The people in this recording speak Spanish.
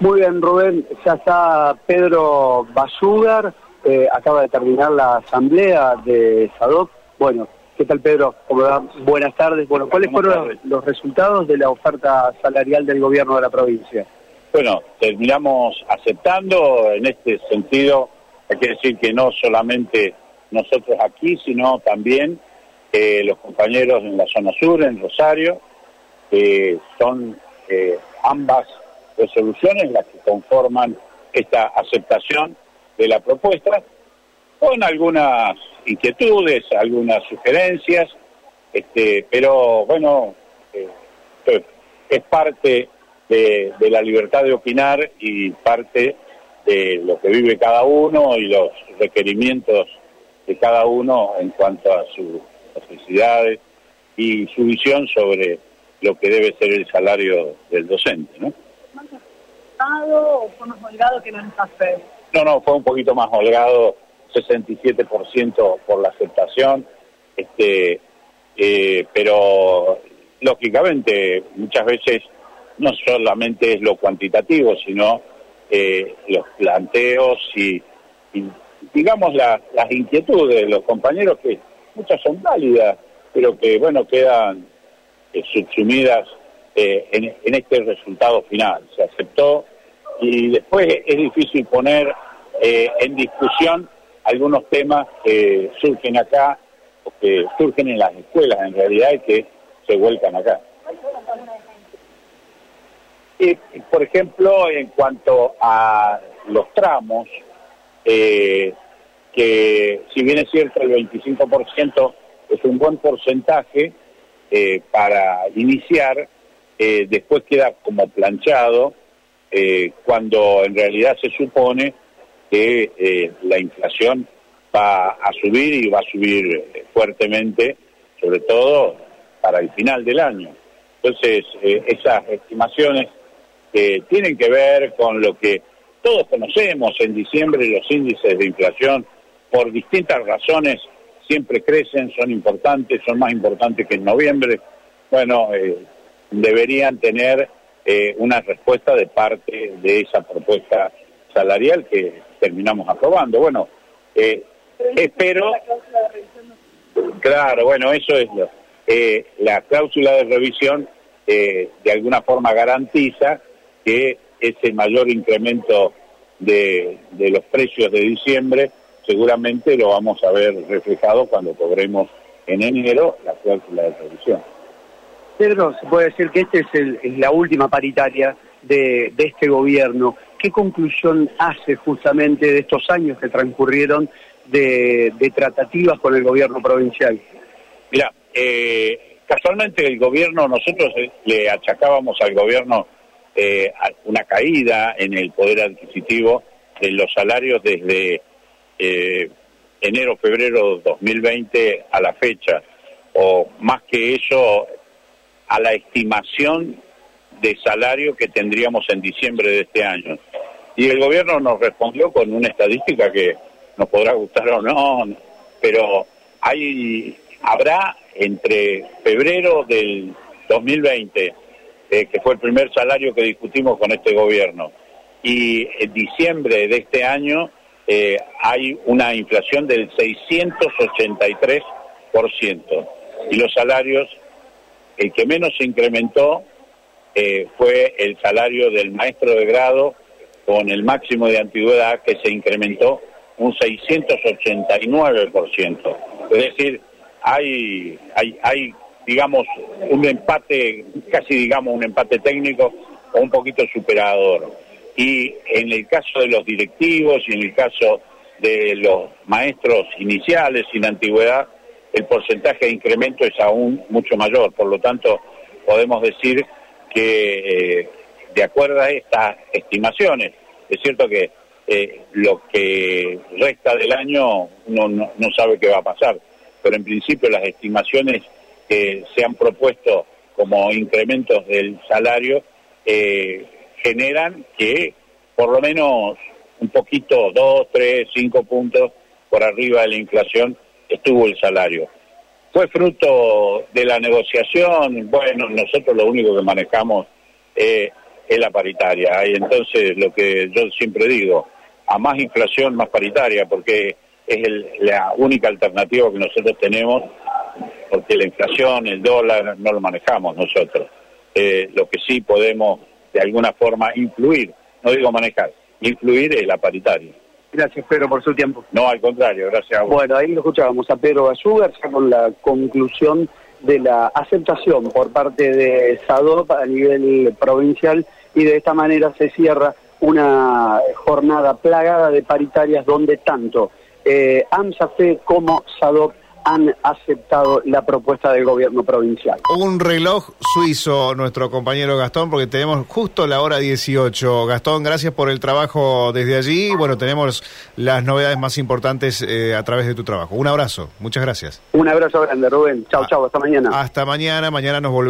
Muy bien, Rubén. Ya está Pedro Bayugar. Eh, acaba de terminar la asamblea de SADOC. Bueno, ¿qué tal, Pedro? Buenas tardes. Bueno, ¿cuáles fueron los resultados de la oferta salarial del gobierno de la provincia? Bueno, terminamos aceptando. En este sentido, hay que decir que no solamente nosotros aquí, sino también eh, los compañeros en la zona sur, en Rosario, que son eh, ambas resoluciones las que conforman esta aceptación de la propuesta, con algunas inquietudes, algunas sugerencias, este, pero bueno, eh, es parte de, la libertad de opinar y parte de lo que vive cada uno y los requerimientos de cada uno en cuanto a sus necesidades y su visión sobre lo que debe ser el salario del docente, ¿no? O fue más holgado que el No, no, fue un poquito más holgado, 67% por la aceptación, este, eh, pero lógicamente muchas veces no solamente es lo cuantitativo, sino eh, los planteos y, digamos las inquietudes de los compañeros que muchas son válidas, pero que bueno quedan eh, subsumidas eh, en, este resultado final. Se aceptó y después es difícil poner eh, en discusión algunos temas que surgen acá, o que surgen en las escuelas en realidad y que se vuelcan acá. Y, por ejemplo, en cuanto a los tramos, que si bien es cierto el 25% es un buen porcentaje eh, para iniciar, eh, después queda como planchado, eh, cuando en realidad se supone que la inflación va a subir y va a subir fuertemente, sobre todo para el final del año. Entonces, esas estimaciones tienen que ver con lo que todos conocemos en diciembre, los índices de inflación, por distintas razones, siempre crecen, son importantes, son más importantes que en noviembre. Bueno, eh, deberían tener eh, una respuesta de parte de esa propuesta salarial que terminamos aprobando. Bueno, eh, espero... Claro, bueno, eso es lo... la cláusula de revisión de alguna forma garantiza que ese mayor incremento de, de los precios de diciembre seguramente lo vamos a ver reflejado cuando cobremos en enero la cláusula de revisión. Pedro, se puede decir que esta es, la última paritaria de, este gobierno. ¿Qué conclusión hace justamente de estos años que transcurrieron de, tratativas con el gobierno provincial? Mira, eh, casualmente el gobierno, nosotros le achacábamos al gobierno eh, una caída en el poder adquisitivo de los salarios desde eh, enero, febrero 2020 a la fecha, o más que eso, a la estimación de salario que tendríamos en diciembre de este año. Y el gobierno nos respondió con una estadística que nos podrá gustar o no, pero hay habrá entre febrero del 2020, eh, que fue el primer salario que discutimos con este gobierno, y en diciembre de este año, eh, hay una inflación del 683%. Y los salarios, el que menos se incrementó eh, fue el salario del maestro de grado con el máximo de antigüedad que se incrementó un 689%. Es decir, hay, hay, hay, digamos, un empate, casi digamos un empate técnico o un poquito superador y en el caso de los directivos y en el caso de los maestros iniciales sin antigüedad, el porcentaje de incremento es aún mucho mayor. Por lo tanto, podemos decir que, eh, de acuerdo a estas estimaciones, es cierto que eh, lo que resta del año uno no, sabe qué va a pasar, pero en principio las estimaciones que se han propuesto como incrementos del salario eh, generan que por lo menos un poquito, dos, tres, cinco puntos por arriba de la inflación estuvo el salario. Fue fruto de la negociación, bueno, nosotros lo único que manejamos es es la paritaria. Y entonces lo que yo siempre digo, a más inflación, más paritaria, porque es la única alternativa que nosotros tenemos, porque la inflación, el dólar, no lo manejamos nosotros. Eh, lo que sí podemos de alguna forma influir, no digo manejar, influir es la paritaria. Gracias, Pedro, por su tiempo. No, al contrario, gracias a vos. Bueno, ahí lo escuchábamos a Pedro Basúgar con la conclusión de la aceptación por parte de SADOP a nivel provincial y de esta manera se cierra una jornada plagada de paritarias donde tanto eh, AMSAFE como SADOP han aceptado la propuesta del gobierno provincial. Un reloj suizo, nuestro compañero Gastón, porque tenemos justo la hora 18. Gastón, gracias por el trabajo desde allí. Bueno, tenemos las novedades más importantes eh, a través de tu trabajo. Un abrazo, muchas gracias. Un abrazo grande, Rubén. Chao, ah, chao, hasta mañana. Hasta mañana, mañana nos volvemos.